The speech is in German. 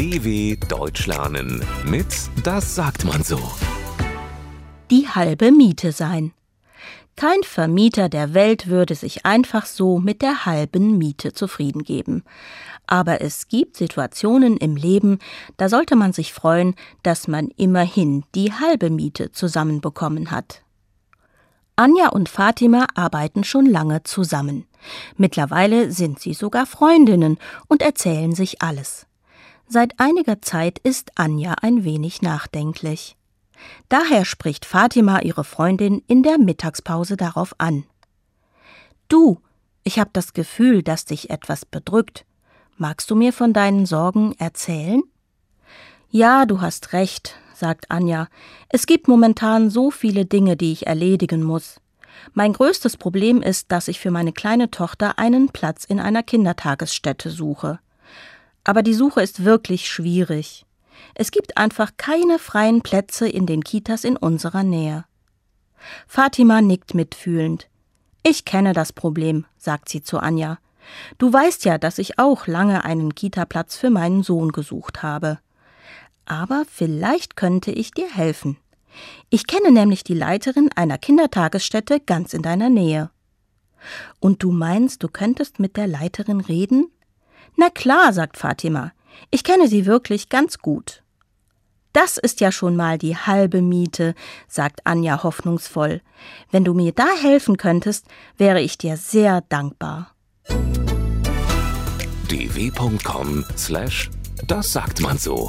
DW Deutsch lernen mit Das sagt man so. Die halbe Miete sein. Kein Vermieter der Welt würde sich einfach so mit der halben Miete zufrieden geben. Aber es gibt Situationen im Leben, da sollte man sich freuen, dass man immerhin die halbe Miete zusammenbekommen hat. Anja und Fatima arbeiten schon lange zusammen. Mittlerweile sind sie sogar Freundinnen und erzählen sich alles. Seit einiger Zeit ist Anja ein wenig nachdenklich. Daher spricht Fatima ihre Freundin in der Mittagspause darauf an. Du, ich habe das Gefühl, dass dich etwas bedrückt. Magst du mir von deinen Sorgen erzählen? Ja, du hast recht, sagt Anja. Es gibt momentan so viele Dinge, die ich erledigen muss. Mein größtes Problem ist, dass ich für meine kleine Tochter einen Platz in einer Kindertagesstätte suche. Aber die Suche ist wirklich schwierig. Es gibt einfach keine freien Plätze in den Kitas in unserer Nähe. Fatima nickt mitfühlend. Ich kenne das Problem, sagt sie zu Anja. Du weißt ja, dass ich auch lange einen Kitaplatz für meinen Sohn gesucht habe. Aber vielleicht könnte ich dir helfen. Ich kenne nämlich die Leiterin einer Kindertagesstätte ganz in deiner Nähe. Und du meinst, du könntest mit der Leiterin reden? Na klar, sagt Fatima, ich kenne sie wirklich ganz gut. Das ist ja schon mal die halbe Miete, sagt Anja hoffnungsvoll. Wenn du mir da helfen könntest, wäre ich dir sehr dankbar. dw.com slash das sagt man so.